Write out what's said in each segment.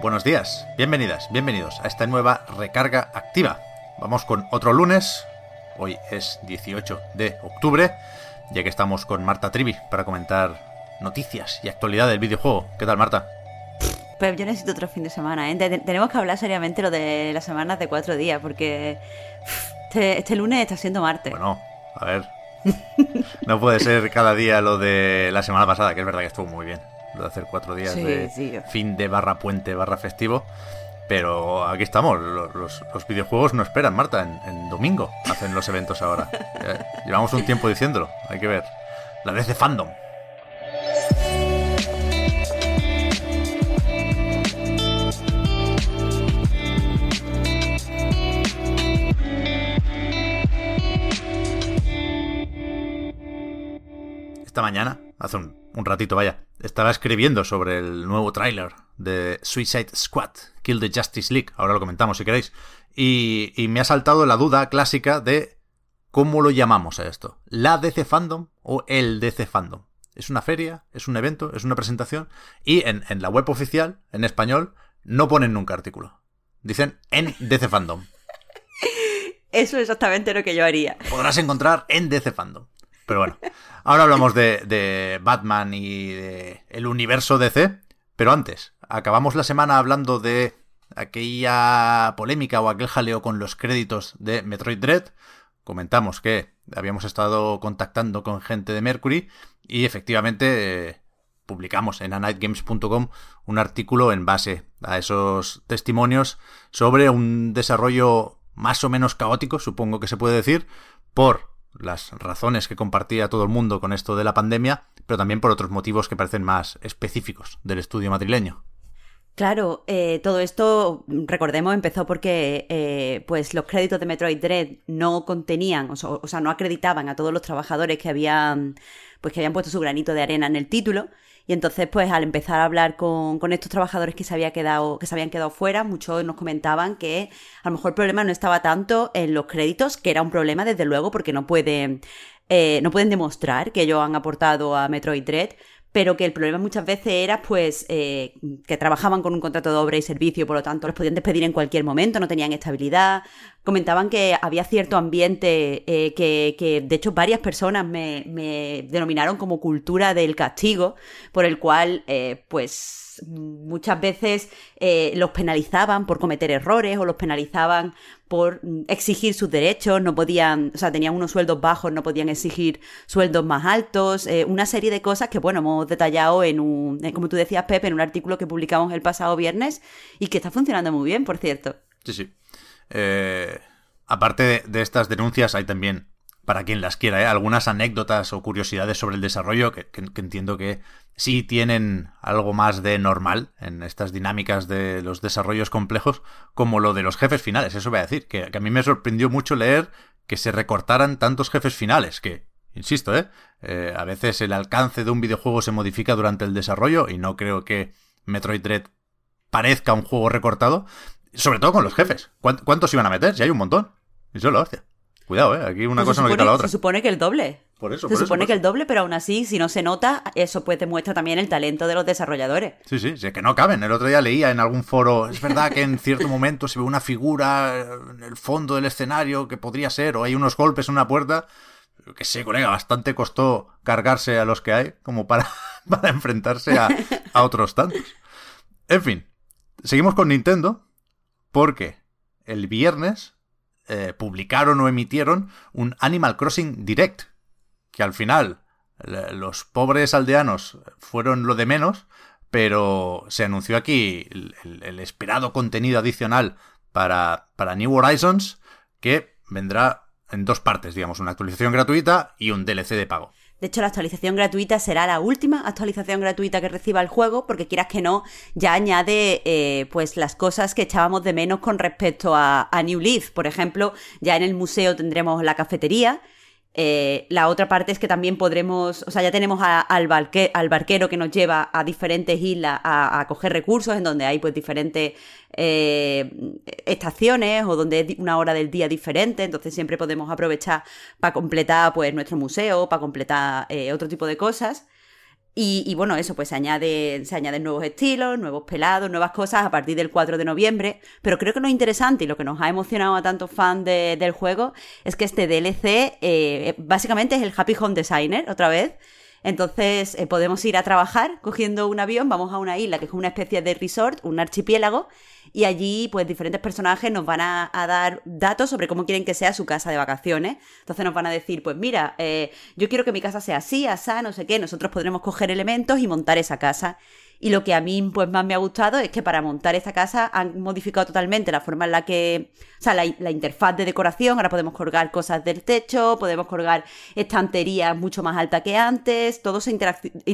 Buenos días, bienvenidas, bienvenidos a esta nueva recarga activa. Vamos con otro lunes, hoy es 18 de octubre, ya que estamos con Marta Trivi para comentar noticias y actualidad del videojuego. ¿Qué tal, Marta? Pues yo necesito otro fin de semana, ¿eh? Tenemos que hablar seriamente lo de las semanas de cuatro días, porque este, este lunes está siendo martes. Bueno, a ver. no puede ser cada día lo de la semana pasada, que es verdad que estuvo muy bien de hacer cuatro días Sí, de sí. fin de barra puente barra festivo. Pero aquí estamos, los, los- videojuegos no esperan, Marta, en, en domingo hacen los eventos ahora. Llevamos un tiempo diciéndolo, hay que ver. La DC Fandom. Esta mañana, hace un, un ratito vaya, estaba escribiendo sobre el nuevo tráiler de Suicide Squad, Kill the Justice League, ahora lo comentamos si queréis, y, y me ha saltado la duda clásica de cómo lo llamamos a esto, la DC Fandom o el DC Fandom. ¿Es una feria? ¿Es un evento? ¿Es una presentación? Y en, en la web oficial, en español, no ponen nunca artículo. Dicen en DC Fandom. Eso es exactamente lo que yo haría. podrás encontrar en DC Fandom. Pero bueno, ahora hablamos de, de Batman y de el universo DC. Pero antes, acabamos la semana hablando de aquella polémica o aquel jaleo con los créditos de Metroid Dread. Comentamos que habíamos estado contactando con gente de Mercury y efectivamente eh, publicamos en anightgames.com un artículo en base a esos testimonios sobre un desarrollo más o menos caótico, supongo que se puede decir, por las razones que compartía todo el mundo con esto de la pandemia, pero también por otros motivos que parecen más específicos del estudio madrileño. Claro, eh, todo esto, recordemos, empezó porque eh, pues los créditos de Metroid Dread no contenían, o sea, o sea, no acreditaban a todos los trabajadores que habían, pues que habían puesto su granito de arena en el título. Y entonces, pues, al empezar a hablar con, con estos trabajadores que se había quedado, que se habían quedado fuera, muchos nos comentaban que a lo mejor el problema no estaba tanto en los créditos, que era un problema, desde luego, porque no pueden, eh, no pueden demostrar que ellos han aportado a Metroid Dread, pero que el problema muchas veces era pues eh, que trabajaban con un contrato de obra y servicio, por lo tanto los podían despedir en cualquier momento, no tenían estabilidad. Comentaban que había cierto ambiente eh, que, que, de hecho, varias personas me, me denominaron como cultura del castigo, por el cual, eh, pues, muchas veces eh, los penalizaban por cometer errores o los penalizaban por mm, exigir sus derechos, no podían, o sea, tenían unos sueldos bajos, no podían exigir sueldos más altos, eh, una serie de cosas que, bueno, hemos detallado en un, eh, como tú decías, Pepe, en un artículo que publicamos el pasado viernes y que está funcionando muy bien, por cierto. Sí, sí. Aparte de estas denuncias, hay también, para quien las quiera, ¿eh? algunas anécdotas o curiosidades sobre el desarrollo que, entiendo que sí tienen algo más de normal en estas dinámicas de los desarrollos complejos, como lo de los jefes finales. Eso voy a decir, que, a mí me sorprendió mucho leer que se recortaran tantos jefes finales, que, insisto, ¿eh? Eh, a veces el alcance de un videojuego se modifica durante el desarrollo y no creo que Metroid Dread parezca un juego recortado, sobre todo con los jefes. ¿Cuánt- ¿Cuántos iban a meter? Si hay un montón. Y la hostia. Cuidado, ¿eh? Aquí una Pues cosa se no supone, quita la otra. Se supone que el doble. Por eso, se por eso, supone por que eso. el doble, pero aún así, si no se nota, eso pues demuestra también el talento de los desarrolladores. Sí, sí, sí, que no caben. El otro día leía en algún foro, es verdad que en cierto momento se ve una figura en el fondo del escenario que podría ser, o hay unos golpes en una puerta. Que sé, colega, bastante costó cargarse a los que hay como para, para enfrentarse a, a otros tantos. En fin, seguimos con Nintendo porque el viernes eh, publicaron o emitieron un Animal Crossing Direct, que al final los pobres aldeanos fueron lo de menos, pero se anunció aquí el, el- el esperado contenido adicional para, para New Horizons, que vendrá en dos partes, digamos, una actualización gratuita y un DLC de pago. De hecho, la actualización gratuita será la última actualización gratuita que reciba el juego, porque quieras que no, ya añade eh, pues las cosas que echábamos de menos con respecto a, a New Leaf. Por ejemplo, ya en el museo tendremos la cafetería, eh, la otra parte es que también podremos, o sea, ya tenemos al, barquero que nos lleva a diferentes islas a, coger recursos en donde hay pues diferentes eh, estaciones o donde es una hora del día diferente, entonces siempre podemos aprovechar para completar pues nuestro museo, para completar eh, otro tipo de cosas. Y, bueno, eso, pues se, añade, se añaden nuevos estilos, nuevos pelados, nuevas cosas a partir del 4 de noviembre. Pero creo que lo interesante y lo que nos ha emocionado a tantos fans del juego es que este DLC eh, básicamente es el Happy Home Designer, otra vez. Entonces eh, podemos ir a trabajar cogiendo un avión, vamos a una isla que es una especie de resort, un archipiélago, y allí pues diferentes personajes nos van a, dar datos sobre cómo quieren que sea su casa de vacaciones. Entonces nos van a decir, pues mira, eh, yo quiero que mi casa sea así, asá, no sé qué, nosotros podremos coger elementos y montar esa casa. Y lo que a mí pues más me ha gustado es que para montar esta casa han modificado totalmente la forma en la que, o sea, la, interfaz de decoración, ahora podemos colgar cosas del techo, podemos colgar estanterías mucho más alta que antes, todo se,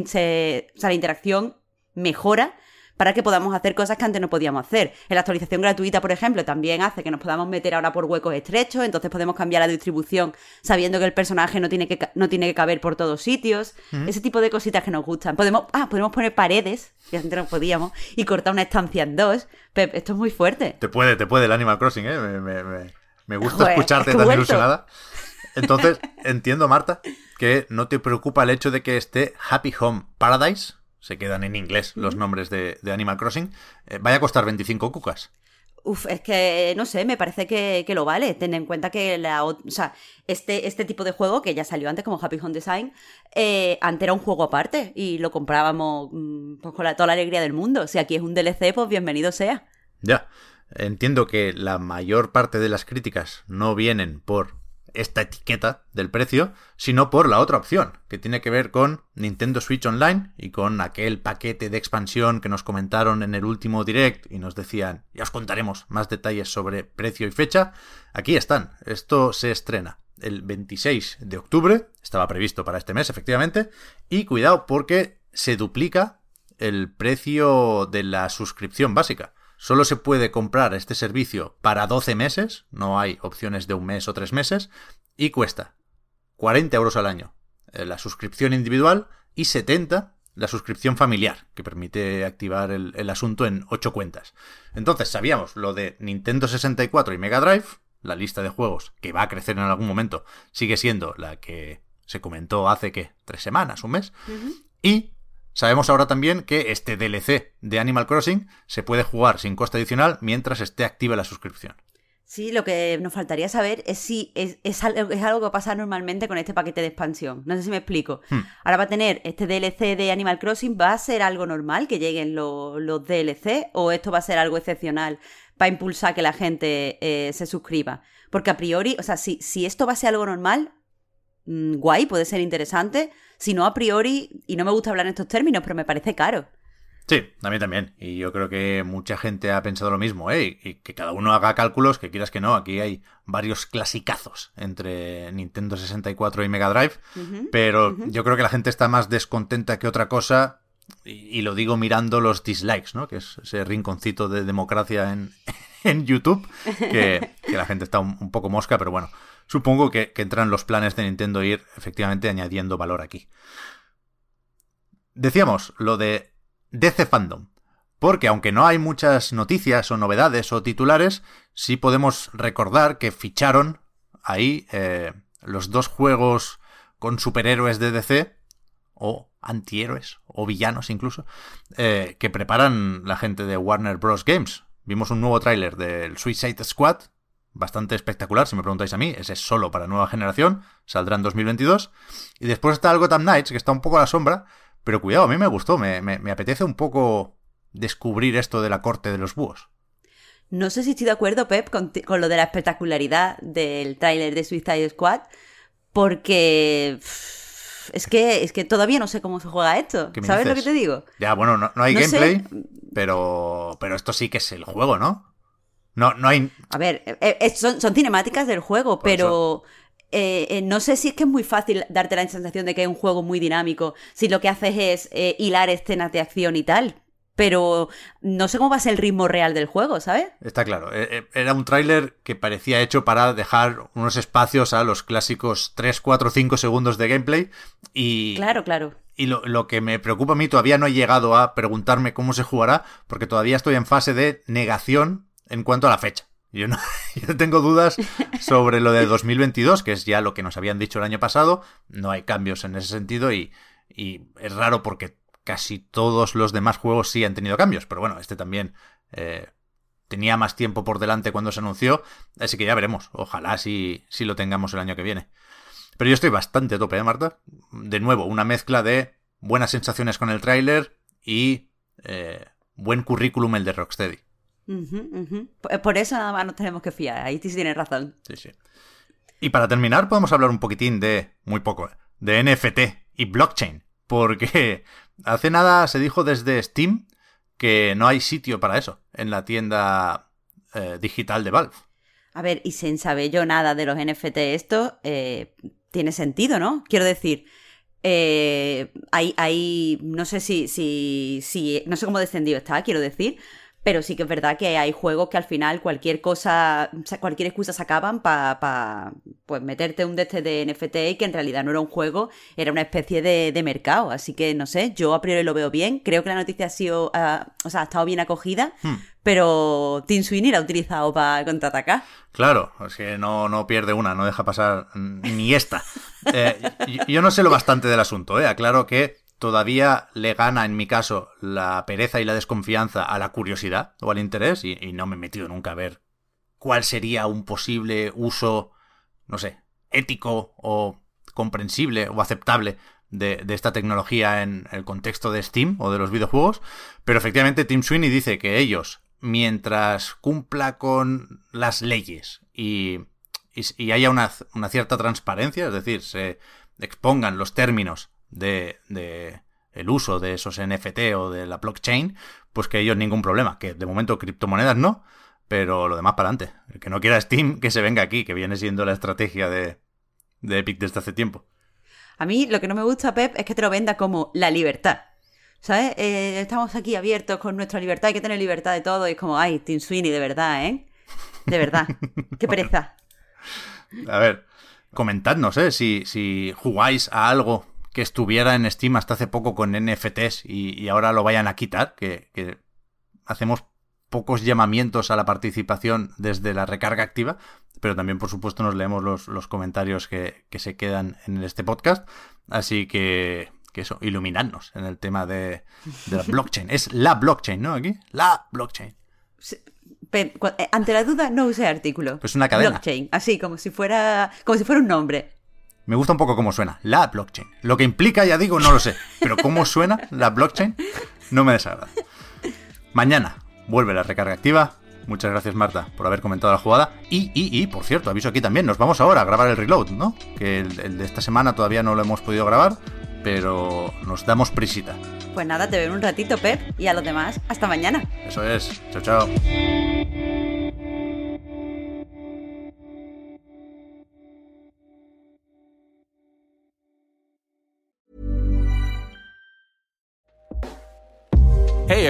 se o sea, la interacción mejora para que podamos hacer cosas que antes no podíamos hacer. En la actualización gratuita, por ejemplo, también hace que nos podamos meter ahora por huecos estrechos, entonces podemos cambiar la distribución sabiendo que el personaje no tiene que, no tiene que caber por todos sitios. Ese tipo de cositas que nos gustan. Podemos, ah, podemos poner paredes, que antes no podíamos, y cortar una estancia en dos. Pep, esto es muy fuerte. Te puede, te puede el Animal Crossing, ¿eh? Me, gusta escucharte tan ilusionada. Entonces, entiendo, Marta, que no te preocupa el hecho de que esté Happy Home Paradise, se quedan en inglés los nombres de, Animal Crossing, eh, vaya a costar 25 cucas. Uf, es que no sé, me parece que, lo vale. Ten en cuenta que la, o sea, este, este tipo de juego, que ya salió antes como Happy Home Design, eh, antes era un juego aparte y lo comprábamos mm, pues, con la, toda la alegría del mundo. Si aquí es un DLC, pues bienvenido sea. Ya, entiendo que la mayor parte de las críticas no vienen por esta etiqueta del precio, sino por la otra opción, que tiene que ver con Nintendo Switch Online y con aquel paquete de expansión que nos comentaron en el último direct y nos decían, ya os contaremos más detalles sobre precio y fecha. Aquí están, esto se estrena el 26 de octubre, estaba previsto para este mes efectivamente, y cuidado porque se duplica el precio de la suscripción básica. Solo se puede comprar este servicio para 12 meses, no hay opciones de un mes o tres meses, y cuesta 40 euros al año eh, la suscripción individual y 70 la suscripción familiar, que permite activar el, asunto en 8 cuentas. Entonces sabíamos lo de Nintendo 64 y Mega Drive, la lista de juegos que va a crecer en algún momento sigue siendo la que se comentó hace que tres semanas, un mes, y Sabemos ahora también que este DLC de Animal Crossing se puede jugar sin coste adicional mientras esté activa la suscripción. Sí, lo que nos faltaría saber es si es, algo, que pasa normalmente con este paquete de expansión. No sé si me explico. Hmm. Ahora va a tener este DLC de Animal Crossing, ¿va a ser algo normal que lleguen los, DLC o esto va a ser algo excepcional para impulsar que la gente eh, se suscriba? Porque a priori, o sea, si, si esto va a ser algo normal, mm, guay, puede ser interesante, si no a priori, y no me gusta hablar en estos términos, pero me parece caro. Sí, a mí también. Y yo creo que mucha gente ha pensado lo mismo, ¿eh? Y que cada uno haga cálculos, que quieras que no. Aquí hay varios clasicazos entre Nintendo 64 y Mega Drive. pero yo creo que la gente está más descontenta que otra cosa. Y, lo digo mirando los dislikes, ¿no? Que es ese rinconcito de democracia en, en YouTube. Que, la gente está un poco mosca, pero bueno supongo que, entran los planes de Nintendo ir efectivamente añadiendo valor aquí. Decíamos lo de DC Fandom. Porque aunque no hay muchas noticias o novedades o titulares, sí podemos recordar que ficharon ahí eh, los dos juegos con superhéroes de DC, o antihéroes, o villanos incluso, eh, que preparan la gente de Warner Bros. Games. Vimos un nuevo tráiler del Suicide Squad, bastante espectacular, si me preguntáis a mí. Ese es solo para nueva generación, saldrá en 2022. Y después está el Gotham Knights, que está un poco a la sombra, pero cuidado, a mí me gustó, me, apetece un poco descubrir esto de la corte de los búhos. No sé si estoy de acuerdo, Pep, con, lo de la espectacularidad del tráiler de Suicide Squad, porque es que, es que todavía no sé cómo se juega esto. ¿Sabes lo que te digo? Ya, bueno, no, hay gameplay, pero, pero esto sí que es el juego, ¿no? No, no hay. A ver, eh, eh, son, cinemáticas del juego, pero eh, eh, no sé si es que es muy fácil darte la sensación de que es un juego muy dinámico, si lo que haces es eh, hilar escenas de acción y tal. Pero no sé cómo va a ser el ritmo real del juego, ¿sabes? Está claro. Era un tráiler que parecía hecho para dejar unos espacios a los clásicos 3, 4, 5 segundos de gameplay. Y. Claro, claro. Y lo, lo, que me preocupa a mí, todavía no he llegado a preguntarme cómo se jugará, porque todavía estoy en fase de negación en cuanto a la fecha. Yo no, yo tengo dudas sobre lo de 2022, que es ya lo que nos habían dicho el año pasado. No hay cambios en ese sentido y, y es raro porque casi todos los demás juegos sí han tenido cambios. Pero bueno, este también eh, tenía más tiempo por delante cuando se anunció. Así que ya veremos. Ojalá sí, sí lo tengamos el año que viene. Pero yo estoy bastante a tope, ¿eh, Marta? De nuevo, una mezcla de buenas sensaciones con el tráiler y eh, buen currículum el de Rocksteady. Por eso nada más nos tenemos que fiar. Ahí sí tienes razón. Sí, sí. Y para terminar, podemos hablar un poquitín de, muy poco, de NFT y blockchain. Porque hace nada se dijo desde Steam que no hay sitio para eso en la tienda eh, digital de Valve. A ver, y sin saber yo nada de los NFT, esto eh, tiene sentido, ¿no? Quiero decir, hay, hay, no sé si, si, si, no sé cómo descendido está, quiero decir, pero sí que es verdad que hay juegos que al final cualquier cosa, cualquier excusa sacaban para pues meterte un de este de NFT y que en realidad no era un juego, era una especie de, mercado. Así que no sé, yo a priori lo veo bien. Creo que la noticia ha sido, o sea, ha estado bien acogida, hmm. pero Team Sweeney la ha utilizado para contraatacar. Claro, es que no, no pierde una, no deja pasar ni esta. Eh, yo no sé lo bastante del asunto, ¿eh? Aclaro que todavía le gana, en mi caso, la pereza y la desconfianza a la curiosidad o al interés y, no me he metido nunca a ver cuál sería un posible uso, no sé, ético o comprensible o aceptable de, esta tecnología en el contexto de Steam o de los videojuegos, pero efectivamente Tim Sweeney dice que ellos, mientras cumpla con las leyes y, haya una cierta transparencia, es decir, se expongan los términos de, el uso de esos NFT o de la blockchain, pues que ellos ningún problema. Que de momento criptomonedas no, pero lo demás para adelante. El que no quiera Steam, que se venga aquí, que viene siendo la estrategia de, de Epic desde hace tiempo. A mí lo que no me gusta, Pep, es que te lo venda como la libertad. ¿Sabes? Eh, estamos aquí abiertos con nuestra libertad, hay que tener libertad de todo. Y es como, ay, Tim Sweeney, de verdad, ¿eh? De verdad. Qué pereza. A ver, comentadnos, ¿eh? Si, si jugáis a algo que estuviera en Steam hasta hace poco con NFTs y, ahora lo vayan a quitar, que, hacemos pocos llamamientos a la participación desde la recarga activa, pero también por supuesto nos leemos los, comentarios que, se quedan en este podcast, así que, que eso, iluminadnos en el tema de, la blockchain. Es la blockchain, ¿no? Aquí, la blockchain. Eh, ante la duda, no use artículo. Pues una cadena. Blockchain, así como si fuera, como si fuera un nombre. Me gusta un poco cómo suena, la blockchain. Lo que implica, ya digo, no lo sé. Pero cómo suena la blockchain, no me desagrada. Mañana vuelve la recarga activa. Muchas gracias, Marta, por haber comentado la jugada. Y, y, y, por cierto, aviso aquí también, nos vamos ahora a grabar el reload, ¿no? Que el, de esta semana todavía no lo hemos podido grabar, pero nos damos prisita. Pues nada, te veo un ratito, Pep, y a los demás, hasta mañana. Eso es. Chao, chao.